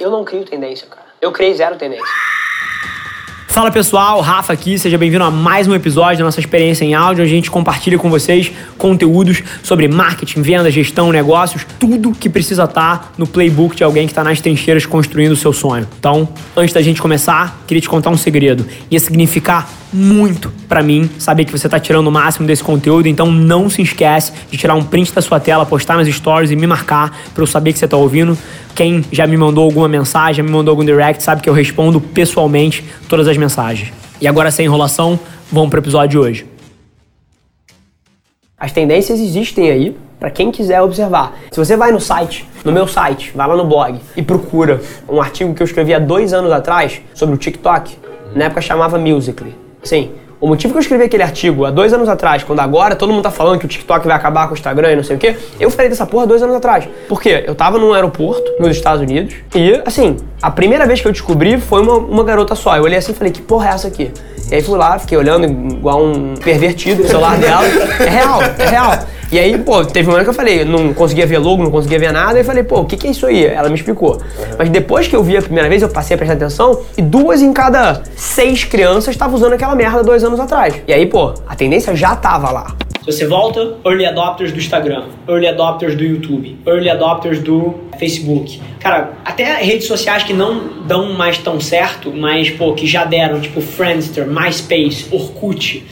Eu não crio tendência, cara. Eu criei zero tendência. Fala pessoal, Rafa aqui, seja bem-vindo a mais um episódio da nossa experiência em áudio, a gente compartilha com vocês conteúdos sobre marketing, venda, gestão, negócios, tudo que precisa estar no playbook de alguém que está nas trincheiras construindo o seu sonho. Então, antes da gente começar, queria te contar um segredo. Ia significar muito para mim saber que você está tirando o máximo desse conteúdo, então não se esquece de tirar um print da sua tela, postar nas stories e me marcar para eu saber que você está ouvindo. Quem já me mandou alguma mensagem, já me mandou algum direct, sabe que eu respondo pessoalmente todas as mensagens. E agora sem enrolação, vamos para o episódio de hoje. As tendências existem aí para quem quiser observar. Se você vai no site, no meu site, vai lá no blog e procura um artigo que eu escrevi há dois anos atrás sobre o TikTok, na época chamava Musical.ly. Sim. O motivo que eu escrevi aquele artigo há dois anos atrás, quando agora todo mundo tá falando que o TikTok vai acabar com o Instagram e não sei o quê, eu falei dessa porra dois anos atrás. Por quê? Eu tava num aeroporto, nos Estados Unidos, e, assim, a primeira vez que eu descobri foi uma, uma garota só. Eu olhei assim e falei, que porra é essa aqui? E aí fui lá, fiquei olhando igual um pervertido no celular dela. É real, é real. E aí, pô, teve um ano que eu falei, não conseguia ver logo, não conseguia ver nada, e falei, pô, o que, que é isso aí? Ela me explicou. Uhum. Mas depois que eu vi a primeira vez, eu passei a prestar atenção, e duas em cada seis crianças estavam usando aquela merda dois anos atrás. E aí, pô, a tendência já tava lá. Se você volta, early adopters do Instagram, early adopters do YouTube, early adopters do Facebook. Cara, até redes sociais que não dão mais tão certo, mas, pô, que já deram, tipo Friendster, MySpace, Orkut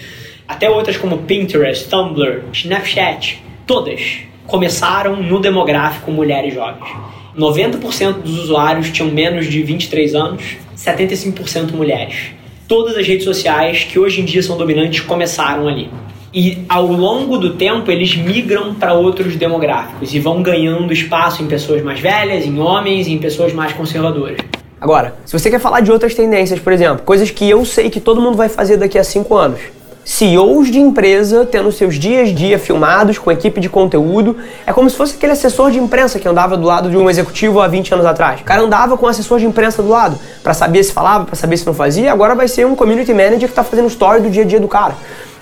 até outras como Pinterest, Tumblr, Snapchat, todas começaram no demográfico mulheres jovens. 90% dos usuários tinham menos de 23 anos, 75% mulheres. Todas as redes sociais que hoje em dia são dominantes começaram ali. E ao longo do tempo eles migram para outros demográficos e vão ganhando espaço em pessoas mais velhas, em homens e em pessoas mais conservadoras. Agora, se você quer falar de outras tendências, por exemplo, coisas que eu sei que todo mundo vai fazer daqui a 5 anos, CEOs de empresa tendo seus dias a dia filmados com equipe de conteúdo. É como se fosse aquele assessor de imprensa que andava do lado de um executivo há 20 anos atrás. O cara andava com assessor de imprensa do lado para saber se falava, para saber se não fazia. Agora vai ser um community manager que está fazendo story do dia a dia do cara.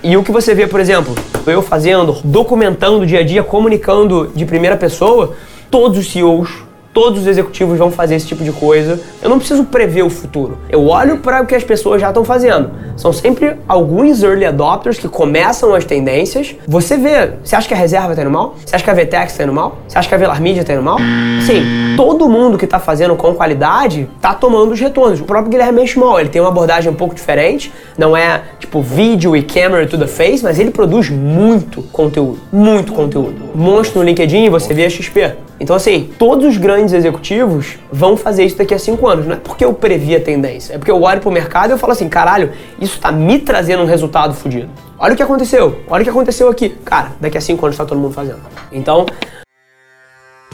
E o que você vê, por exemplo, eu fazendo, documentando o dia a dia, comunicando de primeira pessoa, todos os CEOs todos os executivos vão fazer esse tipo de coisa. Eu não preciso prever o futuro. Eu olho para o que as pessoas já estão fazendo. São sempre alguns early adopters que começam as tendências. Você vê, você acha que a reserva está indo mal? Você acha que a VTEX está indo mal? Você acha que a Velar Media está indo mal? Sim, todo mundo que está fazendo com qualidade está tomando os retornos. O próprio Guilherme Benchimol, ele tem uma abordagem um pouco diferente. Não é tipo vídeo e camera to the face, mas ele produz muito conteúdo. Muito conteúdo. Monstro no LinkedIn, você vê a XP. Então, assim, todos os grandes executivos vão fazer isso daqui a cinco anos. Não é porque eu previ a tendência, é porque eu olho pro mercado e eu falo assim, caralho, isso tá me trazendo um resultado fodido. Olha o que aconteceu, olha o que aconteceu aqui. Cara, daqui a cinco anos tá todo mundo fazendo. Então,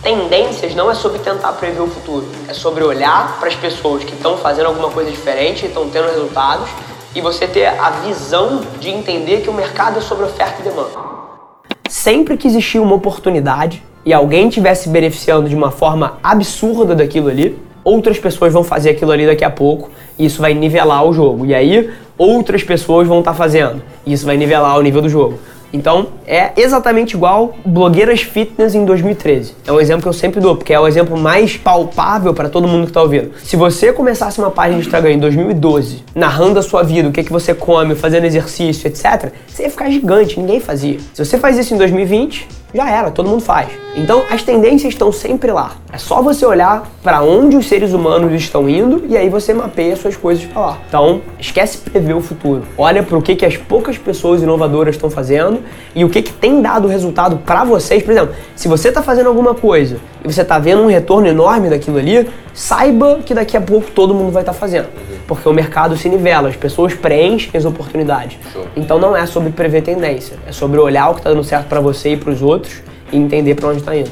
tendências não é sobre tentar prever o futuro, é sobre olhar para as pessoas que estão fazendo alguma coisa diferente, estão tendo resultados e você ter a visão de entender que o mercado é sobre oferta e demanda. Sempre que existir uma oportunidade, e alguém tivesse beneficiando de uma forma absurda daquilo ali, outras pessoas vão fazer aquilo ali daqui a pouco e isso vai nivelar o jogo. E aí outras pessoas vão estar tá fazendo e isso vai nivelar o nível do jogo. Então é exatamente igual blogueiras fitness em 2013. É um exemplo que eu sempre dou, porque é o exemplo mais palpável para todo mundo que está ouvindo. Se você começasse uma página de Instagram em 2012, narrando a sua vida, o que, é que você come, fazendo exercício, etc., você ia ficar gigante, ninguém fazia. Se você faz isso em 2020, já era, todo mundo faz. Então as tendências estão sempre lá. É só você olhar para onde os seres humanos estão indo e aí você mapeia suas coisas para lá. Então esquece prever o futuro. Olha para o que, que as poucas pessoas inovadoras estão fazendo e o que, que tem dado resultado para vocês. Por exemplo, se você está fazendo alguma coisa e você está vendo um retorno enorme daquilo ali, saiba que daqui a pouco todo mundo vai estar tá fazendo. Porque o mercado se nivela, as pessoas preenchem as oportunidades. Então não é sobre prever tendência, é sobre olhar o que está dando certo para você e para os outros e entender para onde está indo.